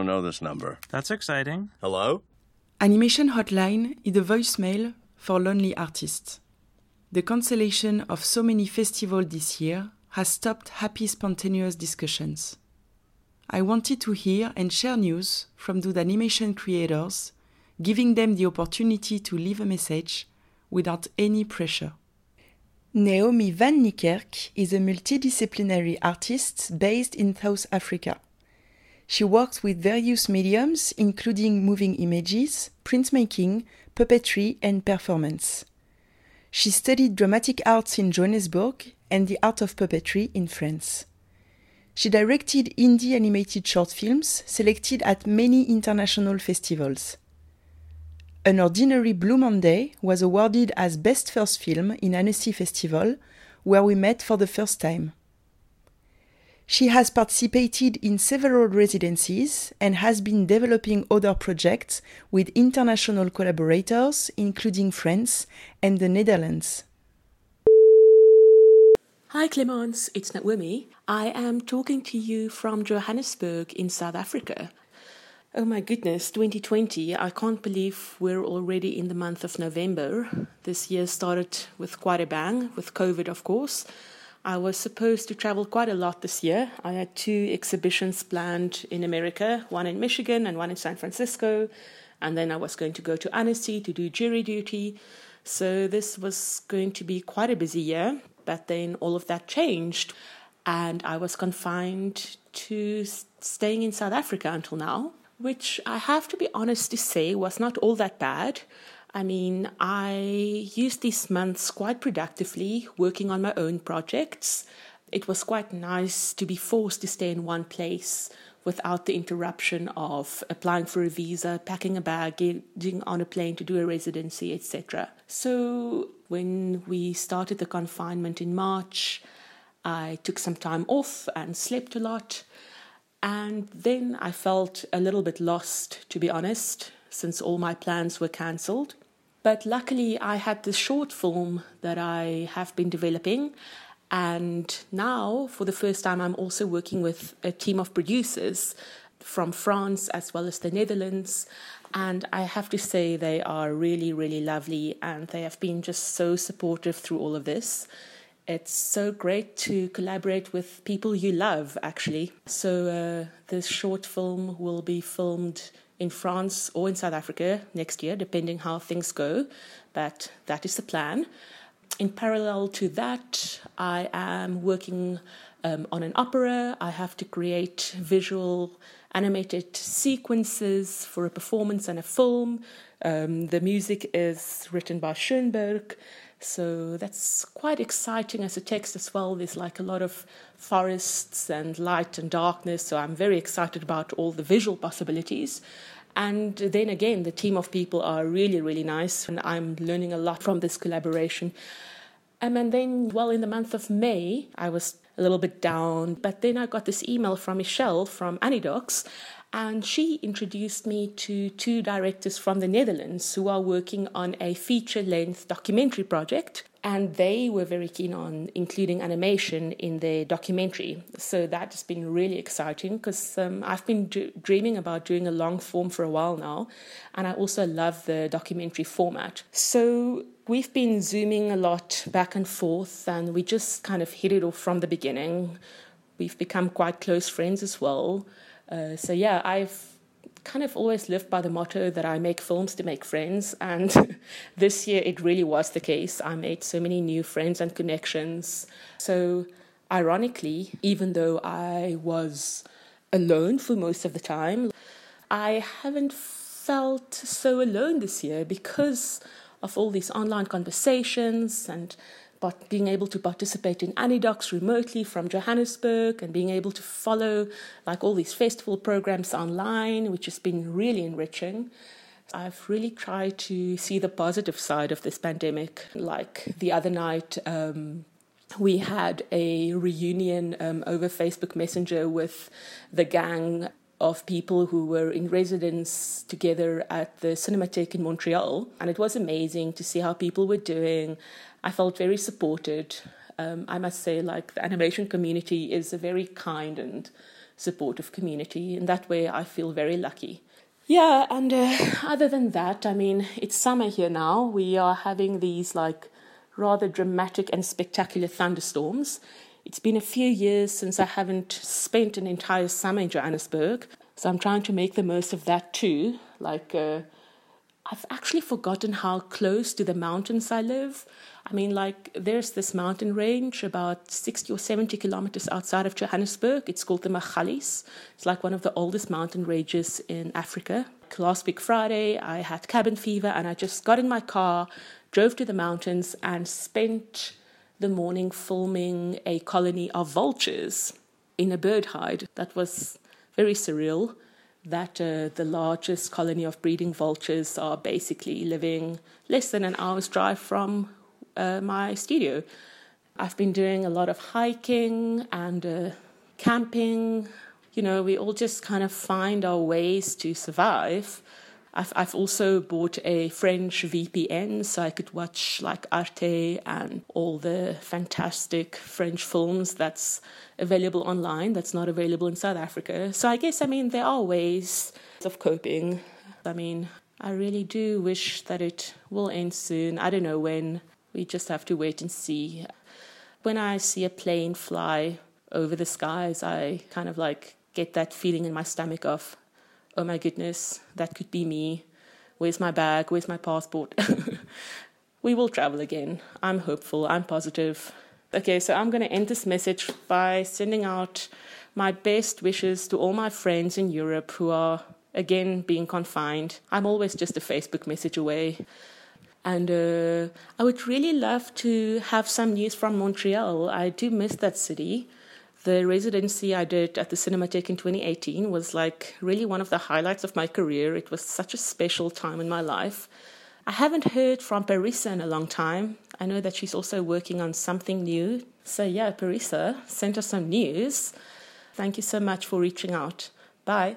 don't know this number. That's exciting. Hello? Animation Hotline is a voicemail for lonely artists. The cancellation of so many festivals this year has stopped happy spontaneous discussions. I wanted to hear and share news from those animation creators, giving them the opportunity to leave a message without any pressure. Naomi van Niekerk is a multidisciplinary artist based in South Africa. She worked with various mediums, including moving images, printmaking, puppetry, and performance. She studied dramatic arts in Johannesburg and the art of puppetry in France. She directed indie animated short films selected at many international festivals. An Ordinary Blue Monday was awarded as Best First Film in Annecy Festival, where we met for the first time. She has participated in several residencies and has been developing other projects with international collaborators, including France and the Netherlands. Hi Clemence, it's Naomi. I am talking to you from Johannesburg in South Africa. Oh my goodness, 2020. I can't believe we're already in the month of November. This year started with quite a bang, with COVID, of course. I was supposed to travel quite a lot this year. I had two exhibitions planned in America, one in Michigan and one in San Francisco. And then I was going to go to Annecy to do jury duty. So this was going to be quite a busy year. But then all of that changed. And I was confined to staying in South Africa until now which I have to be honest to say was not all that bad. I mean, I used these months quite productively working on my own projects. It was quite nice to be forced to stay in one place without the interruption of applying for a visa, packing a bag, getting on a plane to do a residency, etc. So, when we started the confinement in March, I took some time off and slept a lot. And then I felt a little bit lost, to be honest, since all my plans were cancelled. But luckily, I had this short film that I have been developing. And now, for the first time, I'm also working with a team of producers from France as well as the Netherlands. And I have to say, they are really, really lovely and they have been just so supportive through all of this. It's so great to collaborate with people you love, actually. So, uh, this short film will be filmed in France or in South Africa next year, depending how things go. But that is the plan. In parallel to that, I am working um, on an opera. I have to create visual animated sequences for a performance and a film. Um, the music is written by Schoenberg. So that's quite exciting as a text as well. There's like a lot of forests and light and darkness. So I'm very excited about all the visual possibilities. And then again, the team of people are really, really nice. And I'm learning a lot from this collaboration. Um, and then, well, in the month of May, I was a little bit down. But then I got this email from Michelle from Anidox, and she introduced me to two directors from the Netherlands who are working on a feature length documentary project. And they were very keen on including animation in their documentary. So that has been really exciting because um, I've been d- dreaming about doing a long form for a while now. And I also love the documentary format. So we've been zooming a lot back and forth, and we just kind of hit it off from the beginning. We've become quite close friends as well. Uh, so yeah, I've kind of always lived by the motto that I make films to make friends, and this year it really was the case. I made so many new friends and connections. So, ironically, even though I was alone for most of the time, I haven't felt so alone this year because of all these online conversations and but being able to participate in Anidox remotely from Johannesburg and being able to follow like all these festival programs online, which has been really enriching. I've really tried to see the positive side of this pandemic. Like the other night, um, we had a reunion um, over Facebook Messenger with the gang of people who were in residence together at the Cinematheque in Montreal. And it was amazing to see how people were doing, I felt very supported. Um, I must say, like the animation community is a very kind and supportive community. In that way, I feel very lucky. Yeah, and uh, other than that, I mean, it's summer here now. We are having these like rather dramatic and spectacular thunderstorms. It's been a few years since I haven't spent an entire summer in Johannesburg, so I'm trying to make the most of that too. Like, uh, I've actually forgotten how close to the mountains I live. I mean, like, there's this mountain range about 60 or 70 kilometers outside of Johannesburg. It's called the Magalies. It's like one of the oldest mountain ranges in Africa. Last week, Friday, I had cabin fever and I just got in my car, drove to the mountains, and spent the morning filming a colony of vultures in a bird hide. That was very surreal that uh, the largest colony of breeding vultures are basically living less than an hour's drive from uh, my studio. I've been doing a lot of hiking and uh, camping. You know, we all just kind of find our ways to survive. I've, I've also bought a French VPN so I could watch like Arte and all the fantastic French films that's available online that's not available in South Africa. So I guess, I mean, there are ways of coping. I mean, I really do wish that it will end soon. I don't know when. We just have to wait and see. When I see a plane fly over the skies, I kind of like get that feeling in my stomach of, oh my goodness, that could be me. Where's my bag? Where's my passport? we will travel again. I'm hopeful. I'm positive. Okay, so I'm going to end this message by sending out my best wishes to all my friends in Europe who are again being confined. I'm always just a Facebook message away. And uh, I would really love to have some news from Montreal. I do miss that city. The residency I did at the Cinematheque in 2018 was like really one of the highlights of my career. It was such a special time in my life. I haven't heard from Parisa in a long time. I know that she's also working on something new. So, yeah, Parisa, send us some news. Thank you so much for reaching out. Bye.